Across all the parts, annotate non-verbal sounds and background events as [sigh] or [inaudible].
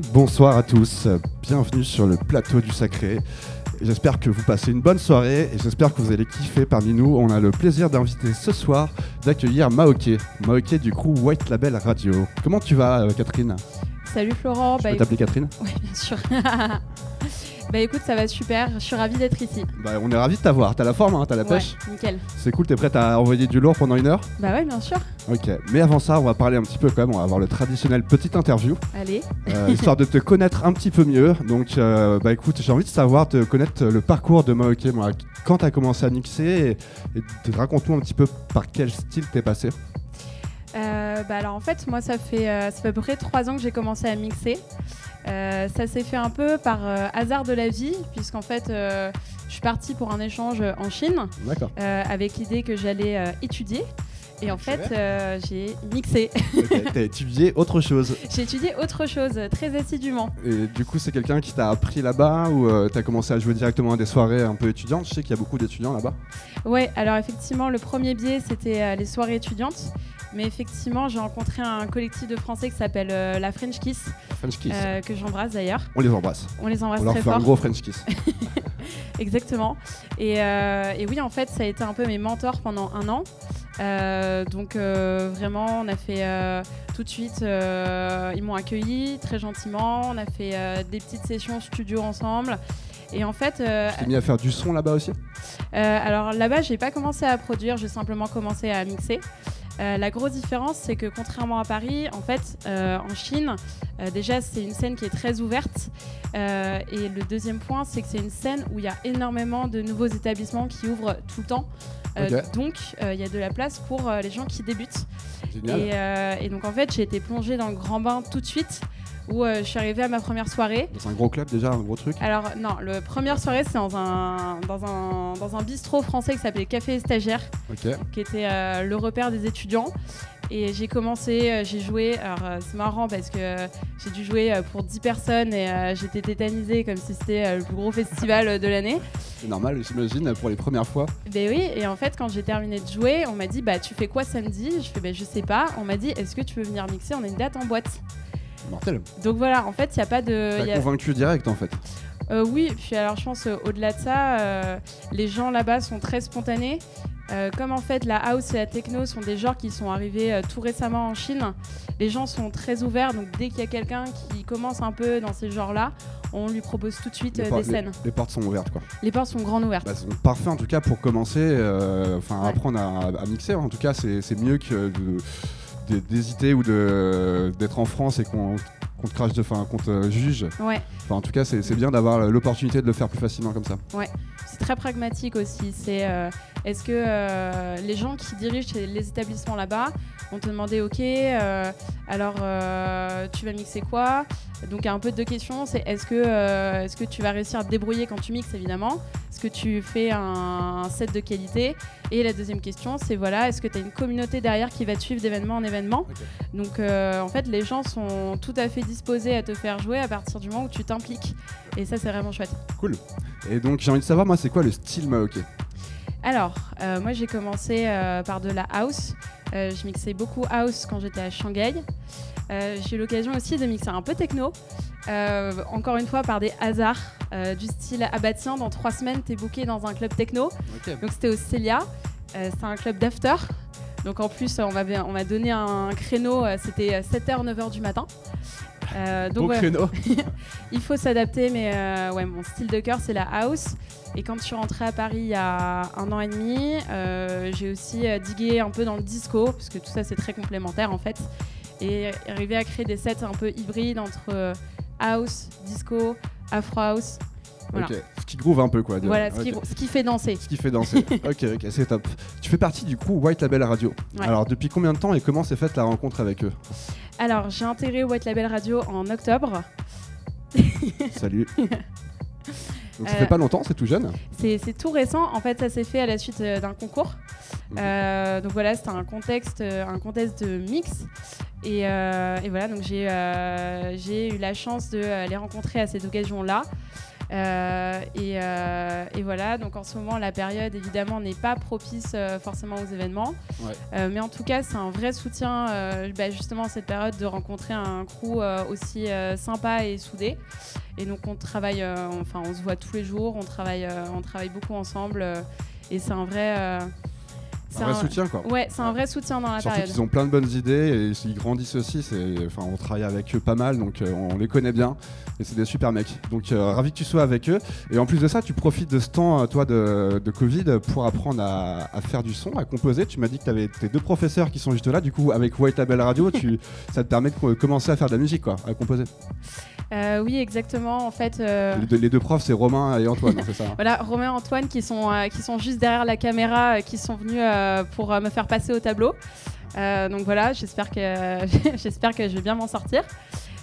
Et bonsoir à tous, bienvenue sur le plateau du sacré. J'espère que vous passez une bonne soirée et j'espère que vous allez kiffer parmi nous. On a le plaisir d'inviter ce soir d'accueillir Maoké. Maoké du coup White Label Radio. Comment tu vas euh, Catherine? Salut Florent. Je peux t'appeler Catherine? [laughs] Oui, bien sûr. [laughs] Bah écoute, ça va super, je suis ravie d'être ici. Bah on est ravis de t'avoir, t'as la forme, hein, t'as la pêche Ouais, nickel. C'est cool, t'es prête à envoyer du lourd pendant une heure? Bah ouais, bien sûr. Ok, mais avant ça, on va parler un petit peu quand même, on va avoir le traditionnel petite interview, Allez. euh, [laughs] histoire de te connaître un petit peu mieux. Donc euh, bah écoute, j'ai envie de savoir, de connaître le parcours de Maoké, moi, quand t'as commencé à mixer et, et te- raconte-nous un petit peu par quel style t'es passé. Euh, bah alors en fait, moi ça fait, ça fait à peu près trois ans que j'ai commencé à mixer. Euh, ça s'est fait un peu par euh, hasard de la vie, puisqu'en fait, euh, je suis partie pour un échange en Chine avec l'idée que j'allais étudier. Et en fait, euh, j'ai mixé. T'as [laughs] étudié autre chose. j'ai étudié autre chose très assidûment. Et du coup, c'est quelqu'un qui t'a appris là-bas ou euh, t'as commencé à jouer directement à des soirées un peu étudiantes? Je sais qu'il y a beaucoup d'étudiants là-bas. Ouais, alors effectivement, le premier biais, c'était euh, les soirées étudiantes. Mais effectivement, j'ai rencontré un collectif de Français qui s'appelle euh, la French Kiss, French Kiss. euh, que j'embrasse d'ailleurs. On les embrasse. On les embrasse On leur très fait un fort. gros French Kiss. [laughs] Exactement. Et, euh, et oui, en fait, ça a été un peu mes mentors pendant un an. Donc vraiment, on a fait tout de suite, ils m'ont accueilli très gentiment. On a fait des petites sessions studio ensemble. Et en fait, euh, T'es mis à faire du son là-bas aussi? Euh, alors là-bas, j'ai pas commencé à produire, j'ai simplement commencé à mixer. Euh, la grosse différence, c'est que contrairement à Paris, en fait, euh, en Chine, euh, déjà, c'est une scène qui est très ouverte. Et le deuxième point, c'est que c'est une scène où il y a énormément de nouveaux établissements qui ouvrent tout le temps. Donc, il y a de la place pour les gens qui débutent. Et, et donc, en fait, j'ai été plongée dans le grand bain tout de suite, où euh, je suis arrivée à ma première soirée. Dans un gros club déjà, un gros truc. Alors non, la première soirée c'est dans un, dans, un, dans un bistrot français qui s'appelait Café Stagiaire, Ok. qui était euh, le repère des étudiants. Et j'ai commencé, euh, j'ai joué, alors c'est marrant parce que j'ai dû jouer pour 10 personnes et j'étais tétanisée comme si c'était le plus gros festival de l'année. C'est normal, j'imagine, pour les premières fois. Ben oui, et en fait quand j'ai terminé de jouer, on m'a dit bah tu fais quoi samedi? Je fais ben je sais pas. On m'a dit est-ce que tu veux venir mixer? On a une date en boîte. Mortel. Donc voilà, en fait il n'y a pas de... T'as a- convaincu direct en fait. Euh, oui, puis alors je pense euh, au-delà de ça, euh, les gens là-bas sont très spontanés. Euh, comme en fait la house et la techno sont des genres qui sont arrivés euh, tout récemment en Chine, les gens sont très ouverts. Donc dès qu'il y a quelqu'un qui commence un peu dans ces genres-là, on lui propose tout de suite Les, euh, des les- scènes. les portes sont ouvertes quoi. Les portes sont grandes ouvertes. Bah, parfait en tout cas pour commencer, euh, enfin Ouais. apprendre à, à mixer. En tout cas, c'est mieux que de- d'hésiter ou d'être en France et qu'on qu'on te crache de, enfin qu'on te juge. Ouais, Enfin, en tout cas, c'est bien d'avoir l'opportunité de le faire plus facilement comme ça. Très pragmatique aussi. C'est euh, est-ce que euh, les gens qui dirigent les établissements là-bas vont te demander ok, euh, alors tu vas mixer quoi? Donc il y a un peu deux questions. C'est est-ce que euh, est-ce que tu vas réussir à te débrouiller quand tu mixes évidemment? Est-ce que tu fais un, un set de qualité? Et la deuxième question, c'est voilà, est-ce que tu as une communauté derrière qui va te suivre d'événement en événement? Donc euh, en fait, les gens sont tout à fait disposés à te faire jouer à partir du moment où tu t'impliques. Et ça, c'est vraiment chouette. Cool. Et donc, j'ai envie de savoir, moi, c'est quoi le style Maoké Alors, euh, moi j'ai commencé euh, par de la house. Euh, je mixais beaucoup house quand j'étais à Shanghai. J'ai eu l'occasion aussi de mixer un peu techno. Encore une fois par des hasards du style ah bah tiens dans trois semaines t'es booké dans un club techno donc c'était au Celia c'est un club d'after donc en plus on m'a donné un créneau c'était 7h 9h du matin Euh, donc Bon ouais, créneau. [laughs] il faut s'adapter, mais euh, ouais, mon style de cœur, c'est la house. Et quand je suis rentrée à Paris il y a un an et demi, euh, j'ai aussi digué un peu dans le disco, parce que tout ça, c'est très complémentaire en fait. Et arrivé à créer des sets un peu hybrides entre house, disco, afro house. Voilà. Ce qui groove un peu, quoi. Voilà, ce, qui, Ok. ce qui fait danser. Ce qui fait danser. [laughs] ok, ok, c'est top. Tu fais partie du coup White Label Radio. Ouais. Alors, depuis combien de temps et comment s'est faite la rencontre avec eux? Alors, j'ai intégré White Label Radio en octobre. Salut. [laughs] Donc, ça Euh, fait pas longtemps, c'est tout jeune. C'est tout récent. En fait, ça s'est fait à la suite euh, d'un concours. Mhm. Euh, donc voilà, c'était un contexte, euh, un contexte de mix. Et, euh, et voilà, donc j'ai euh, eu la chance de euh, les rencontrer à cette occasion-là. Et, et, voilà, donc en ce moment, la période évidemment n'est pas propice forcément aux événements. mais en tout cas, c'est un vrai soutien bah, justement cette période de rencontrer un crew aussi sympa et soudé. Et donc on travaille, enfin on se voit tous les jours, on travaille, on travaille beaucoup ensemble. et c'est un vrai un vrai soutien quoi. Ouais, c'est un vrai soutien dans la Surtout période. qu'ils ont plein de bonnes idées et ils grandissent aussi. Enfin, on travaille avec eux pas mal, donc euh, on les connaît bien et c'est des super mecs. Donc euh, ravi que tu sois avec eux. Et en plus de ça, tu profites de ce temps, euh, toi, de, Covid pour apprendre à, faire du son, à composer. Tu m'as dit que tu avais tes deux professeurs qui sont juste là. Du coup, avec White Label Radio, tu, [laughs] ça te permet de commencer à faire de la musique, quoi, à composer. oui, exactement. En fait, les, deux, profs, c'est Romain et Antoine, c'est ça hein [laughs] Voilà, Romain et Antoine qui sont, qui sont juste derrière la caméra, qui sont venus pour euh, me faire passer au tableau. Euh, donc voilà, j'espère que, [laughs] j'espère que je vais bien m'en sortir.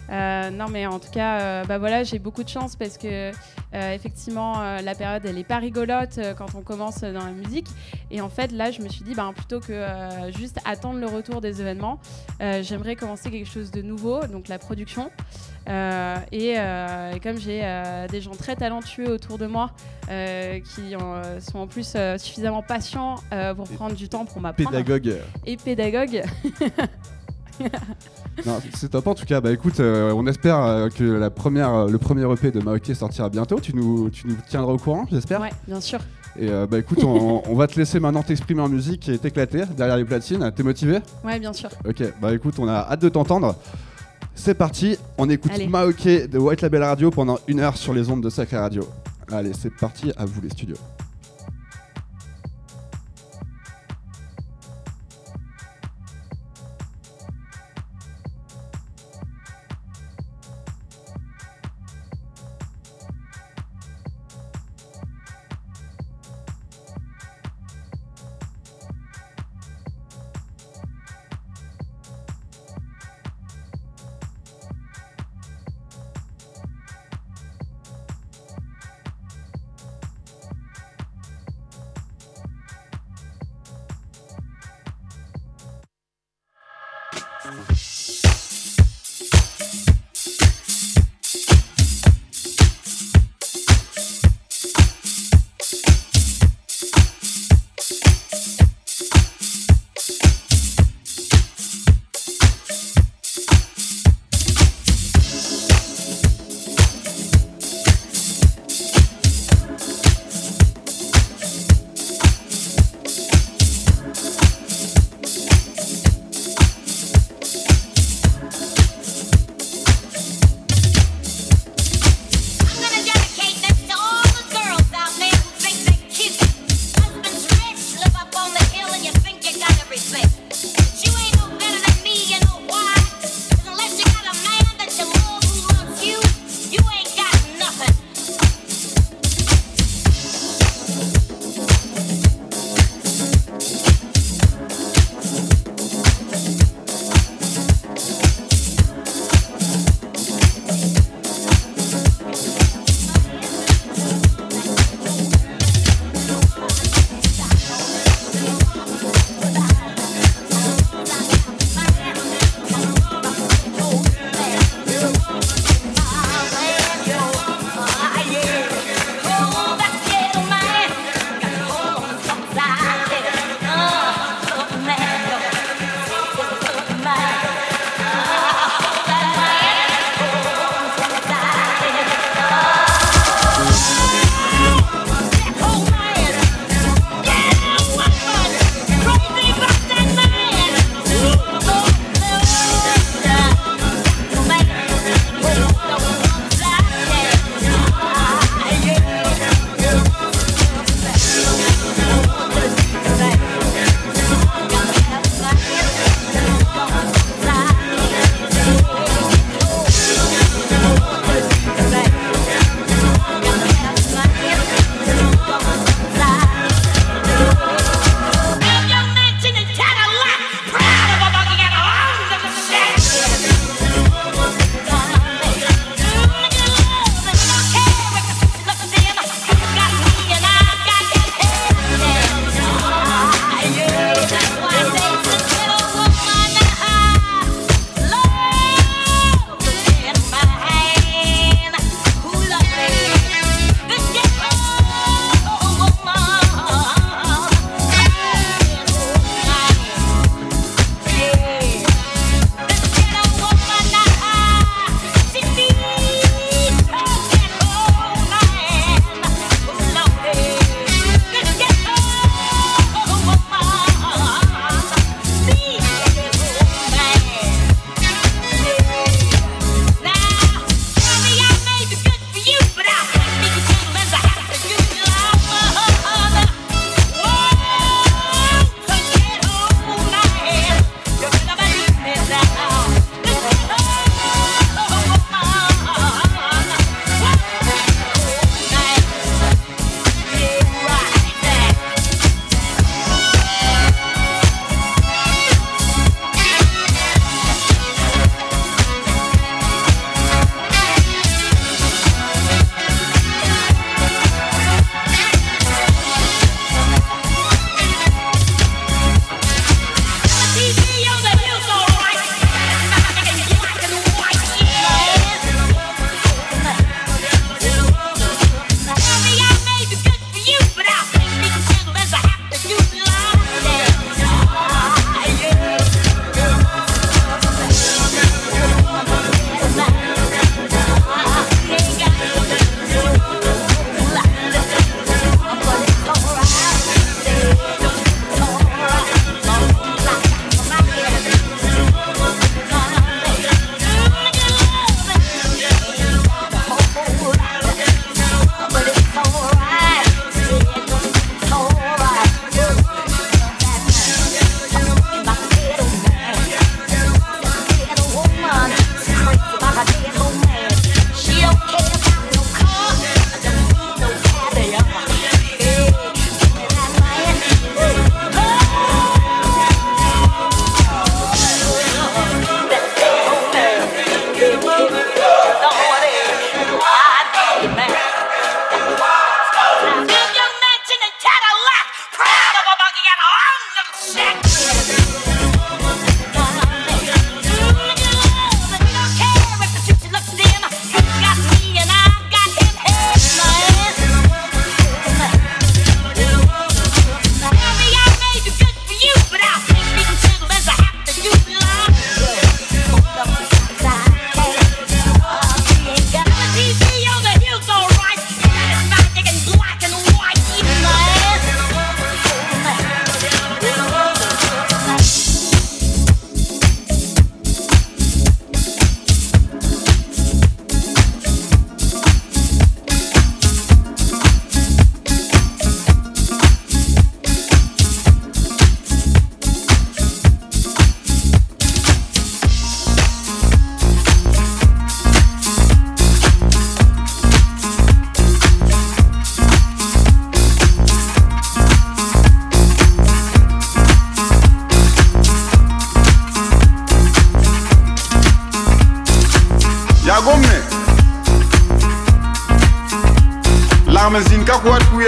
non, mais en tout cas, bah voilà, j'ai beaucoup de chance parce que effectivement, la période elle est pas rigolote quand on commence dans la musique. Et en fait, là, je me suis dit, bah, plutôt que juste attendre le retour des événements, j'aimerais commencer quelque chose de nouveau, donc la production. Euh, euh, et, comme j'ai euh, des gens très talentueux autour de moi qui sont en plus suffisamment patients pour prendre du temps pour m'apprendre. Pédagogue. Et pédagogue. [laughs] c'est top en tout cas. Bah écoute, on espère que la première, le premier EP de Maoké sortira bientôt. Tu nous, tu nous tiendras au courant, j'espère. Ouais, bien sûr. Et bah écoute, on, [laughs] on, va te laisser maintenant t'exprimer en musique et t'éclater derrière les platines. T'es motivé? Ouais, bien sûr. Ok, bah écoute, on a hâte de t'entendre. C'est parti, on écoute Maoké de White Label Radio pendant une heure sur les ondes de Sacré Radio. Allez, c'est parti, à vous les studios.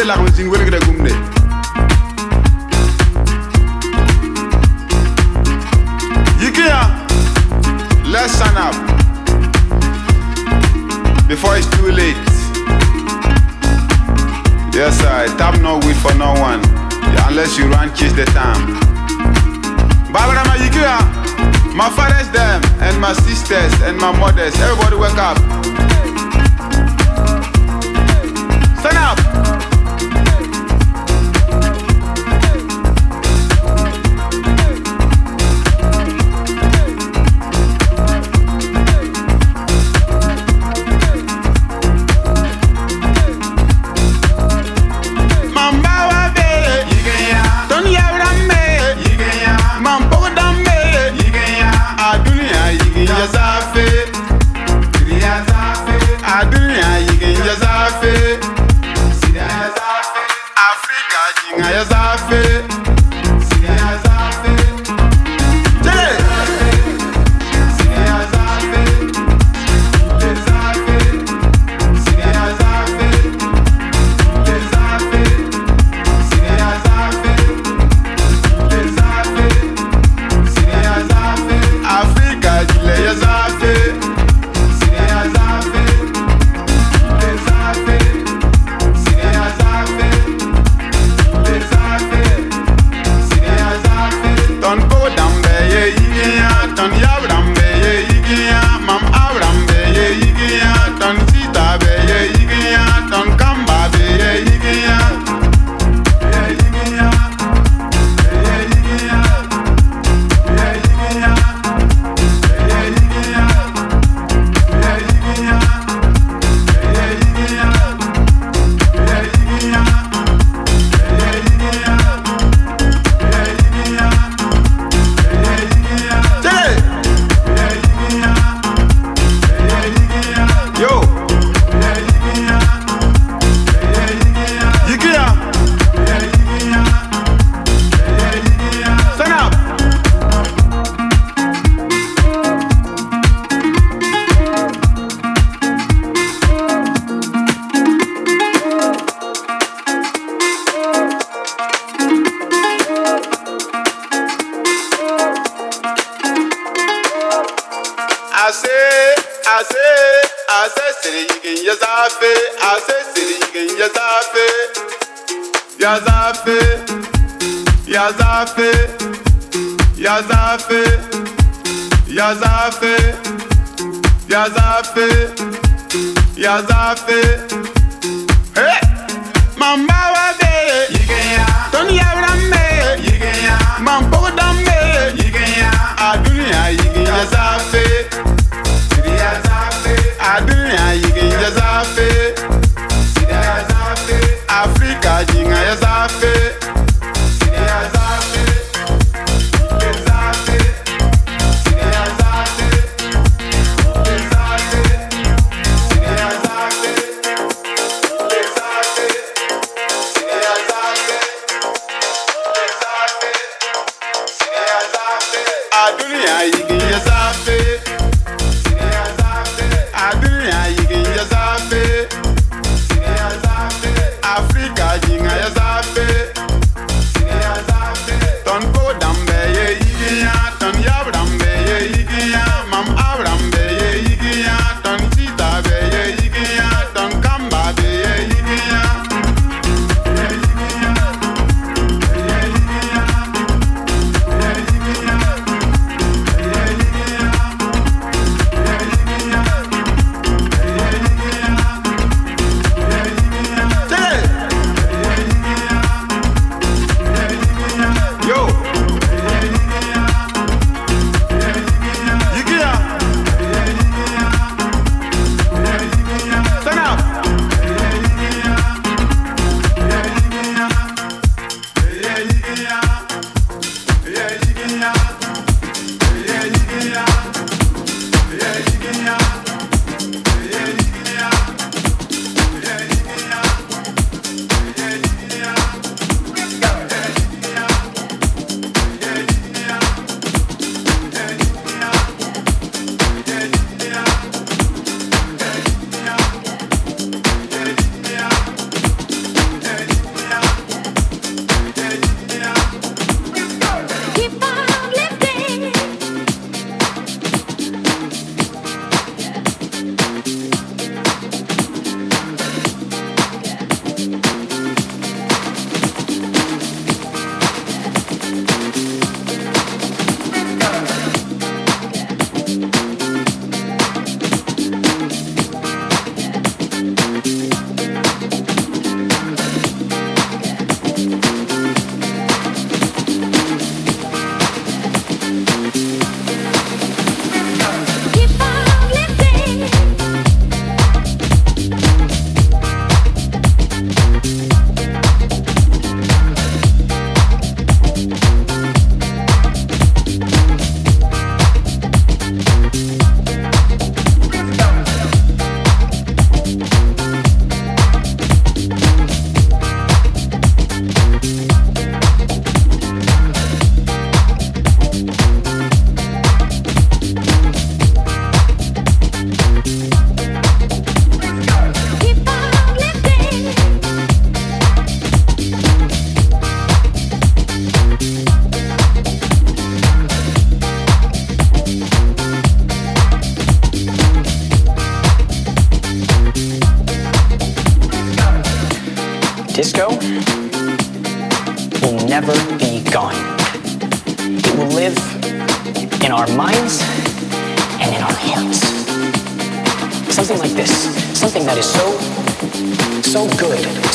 la routine,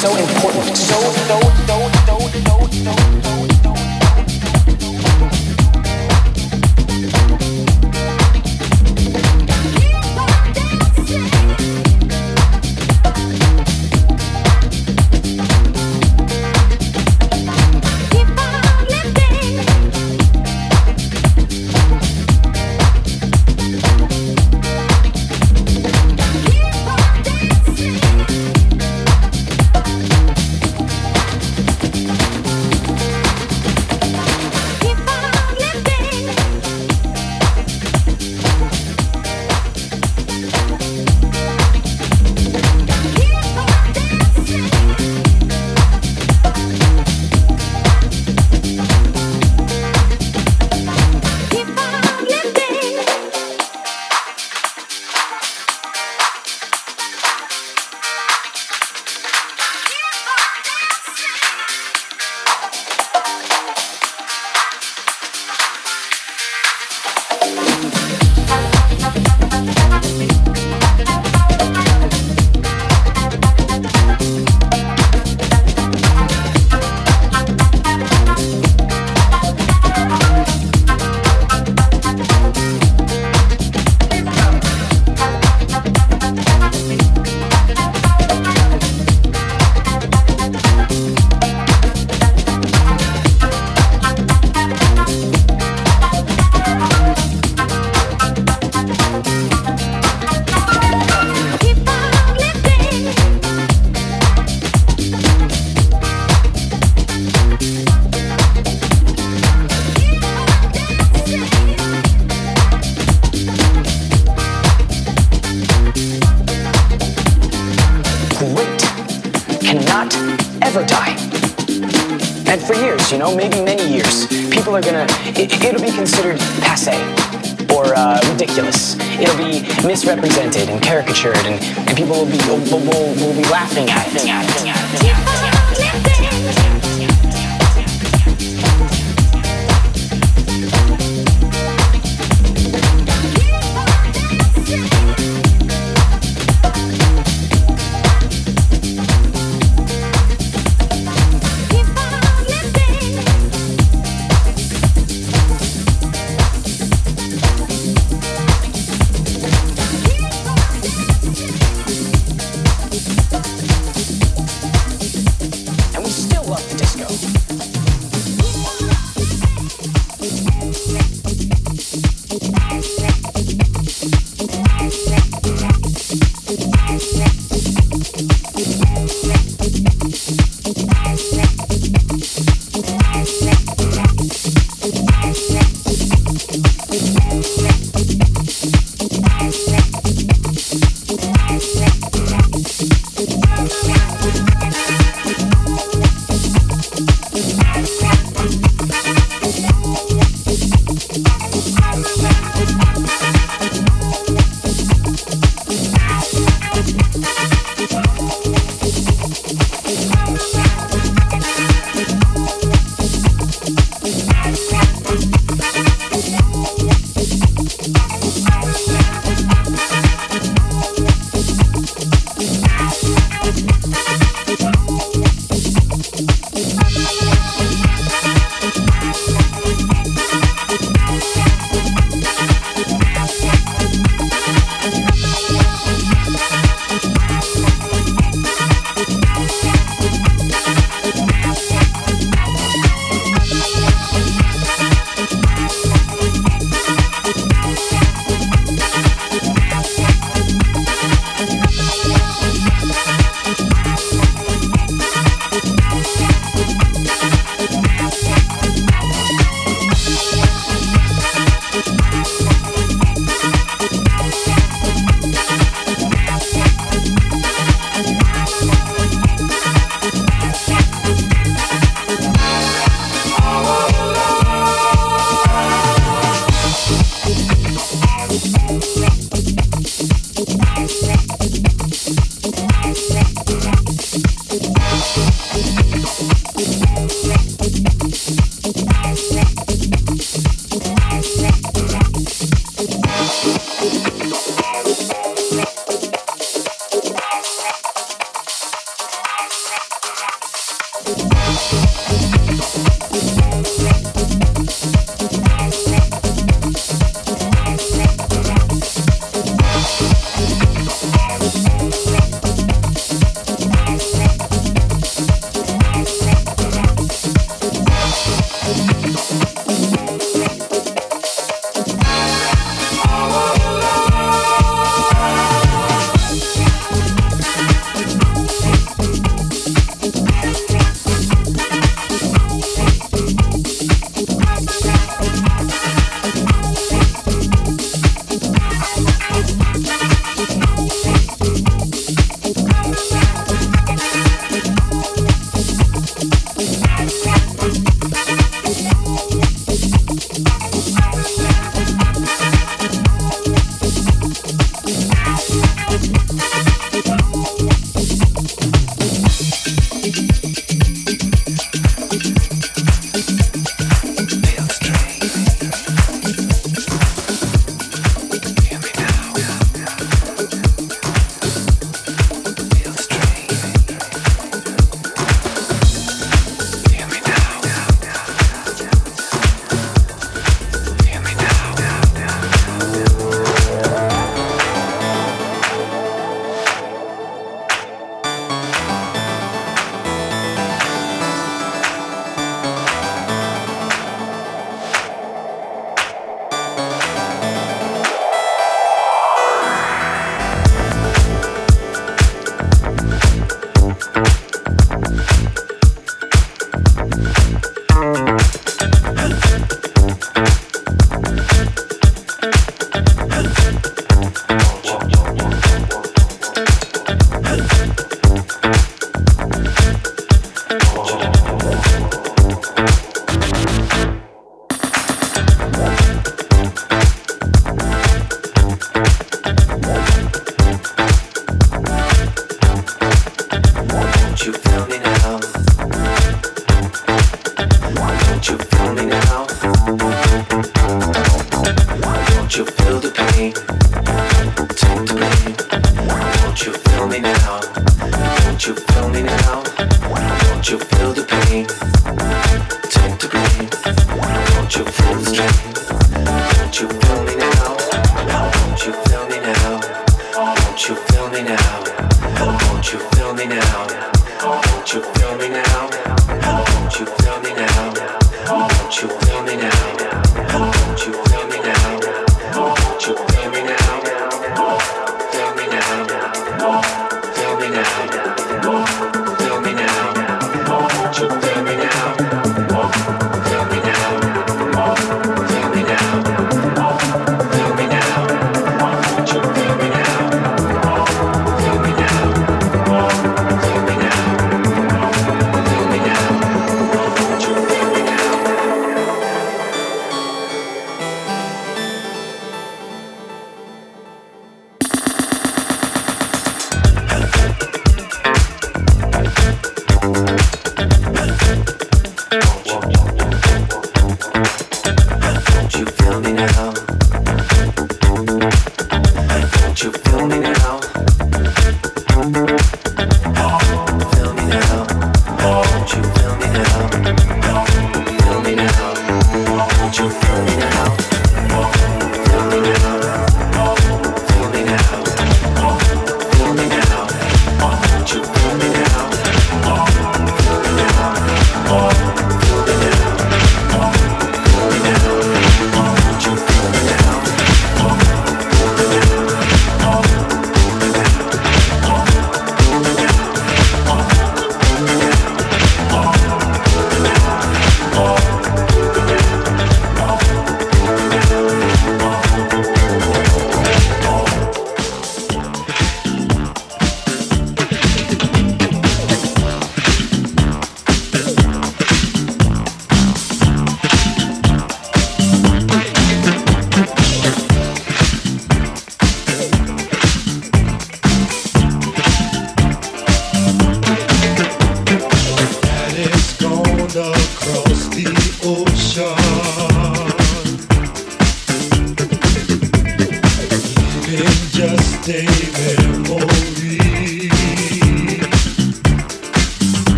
so important, so, so, know, maybe many years, people are gonna, it, will be considered passe or uh, ridiculous. It'll be misrepresented and caricatured, and, and people will be, will, will, will be laughing at. Laughing at it.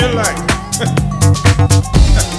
feel like. [laughs]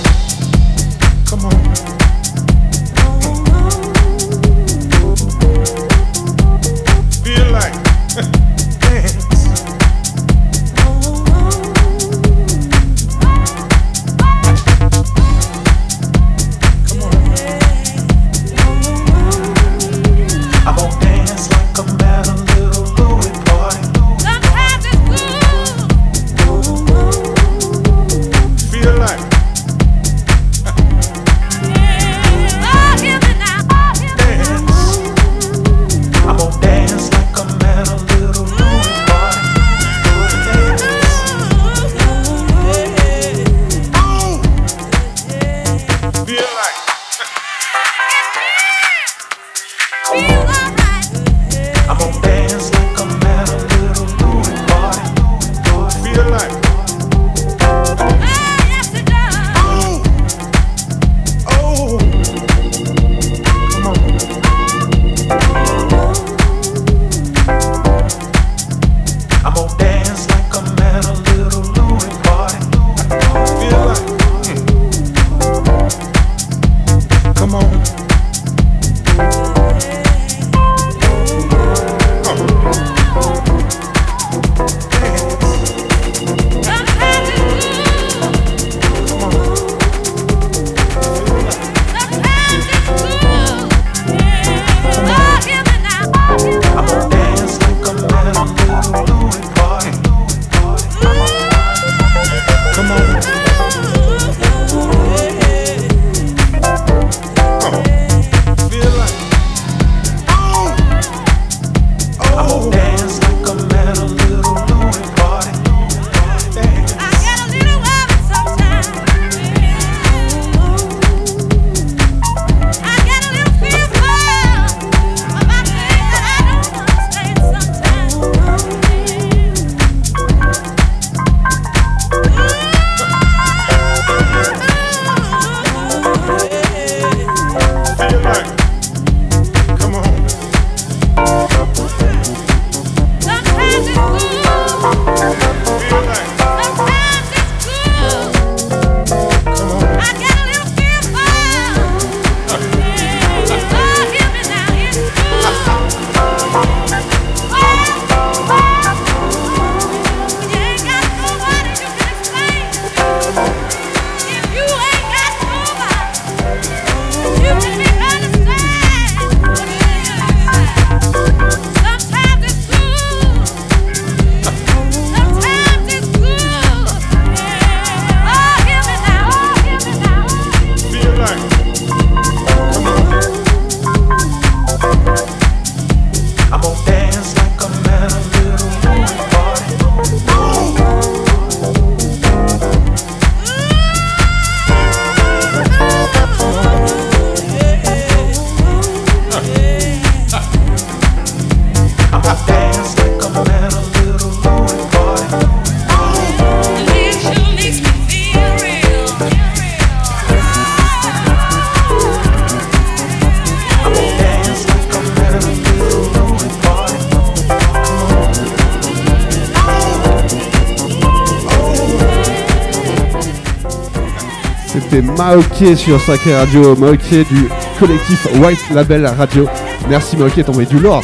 Maoké sur Sacré Radio, Maoké du collectif White Label Radio. Merci Maoké, t'as envoyé du lourd.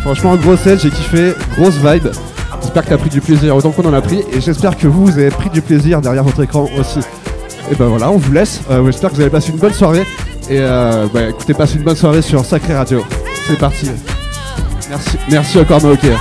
Franchement, gros set, j'ai kiffé, grosse vibe. J'espère que t'as pris du plaisir autant qu'on en a pris et j'espère que vous, avez pris du plaisir derrière votre écran aussi. Et ben voilà, on vous laisse. Euh, j'espère que vous avez passé une bonne soirée. Et euh, bah, écoutez, passez une bonne soirée sur Sacré Radio. C'est parti. Merci, merci encore Maoké.